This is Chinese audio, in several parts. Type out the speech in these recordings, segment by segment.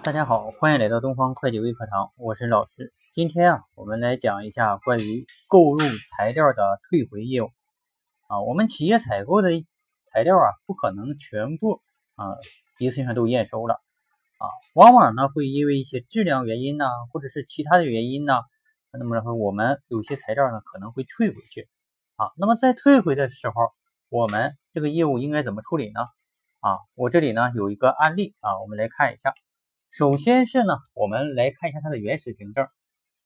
大家好，欢迎来到东方会计微课堂，我是老师。今天啊，我们来讲一下关于购入材料的退回业务。啊，我们企业采购的材料啊，不可能全部啊一次性都验收了啊，往往呢会因为一些质量原因呢，或者是其他的原因呢，那么然后我们有些材料呢可能会退回去啊。那么在退回的时候，我们这个业务应该怎么处理呢？啊，我这里呢有一个案例啊，我们来看一下。首先是呢，我们来看一下它的原始凭证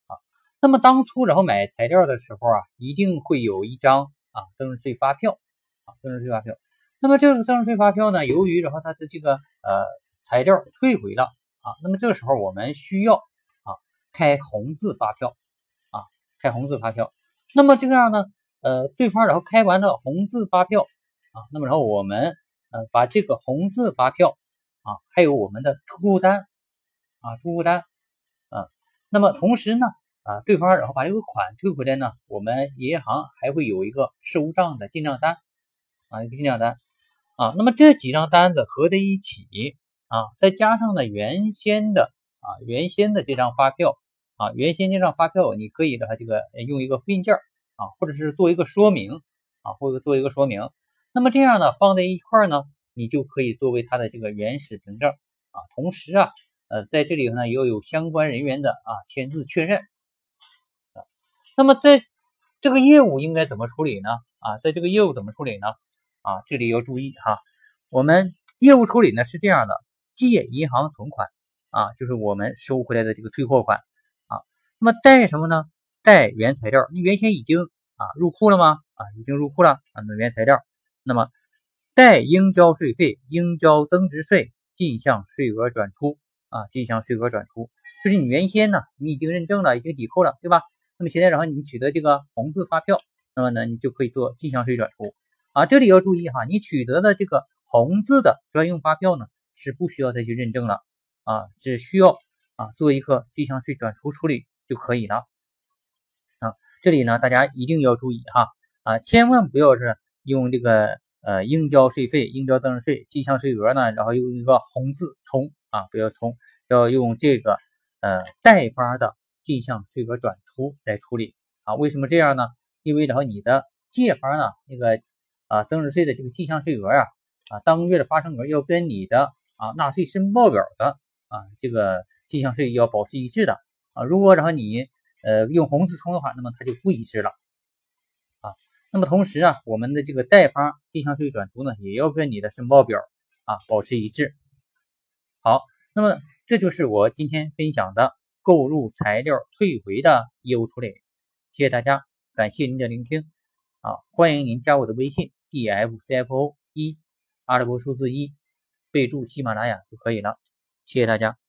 啊。那么当初然后买材料的时候啊，一定会有一张啊增值税发票啊增值税发票。那么这个增值税发票呢，由于然后它的这个呃材料退回了啊，那么这个时候我们需要啊开红字发票啊开红字发票。那么这个样呢，呃对方然后开完了红字发票啊，那么然后我们呃把这个红字发票啊还有我们的出库单。啊，出库单，啊，那么同时呢，啊，对方然后把这个款退回来呢，我们银行还会有一个收账的进账单，啊，一个进账单，啊，那么这几张单子合在一起，啊，再加上呢原先的啊原先的这张发票，啊，原先这张发票你可以的话这个用一个复印件啊，或者是做一个说明，啊，或者做一个说明，那么这样呢放在一块呢，你就可以作为它的这个原始凭证，啊，同时啊。呃，在这里呢，要有相关人员的啊签字确认啊。那么在这个业务应该怎么处理呢？啊，在这个业务怎么处理呢？啊，这里要注意哈，我们业务处理呢是这样的：借银行存款啊，就是我们收回来的这个退货款啊。那么贷什么呢？贷原材料，你原先已经啊入库了吗？啊，已经入库了啊，那原材料。那么贷应交税费，应交增值税，进项税额转出。啊，进项税额转出，就是你原先呢，你已经认证了，已经抵扣了，对吧？那么现在然后你取得这个红字发票，那么呢，你就可以做进项税转出。啊，这里要注意哈，你取得的这个红字的专用发票呢，是不需要再去认证了啊，只需要啊做一个进项税转出处理就可以了。啊，这里呢，大家一定要注意哈，啊，千万不要是用这个呃应交税费、应交增值税、进项税额呢，然后用一个红字冲。啊，不要冲要用这个呃贷方的进项税额转出来处理啊？为什么这样呢？因为然后你的借方呢那个啊增值税的这个进项税额呀啊当月的发生额要跟你的啊纳税申报表的啊这个进项税要保持一致的啊。如果然后你呃用红字冲的话，那么它就不一致了啊。那么同时啊，我们的这个贷方进项税转出呢，也要跟你的申报表啊保持一致。好，那么这就是我今天分享的购入材料退回的业务处理，谢谢大家，感谢您的聆听，啊，欢迎您加我的微信 d f c f o 一阿拉伯数字一，备注喜马拉雅就可以了，谢谢大家。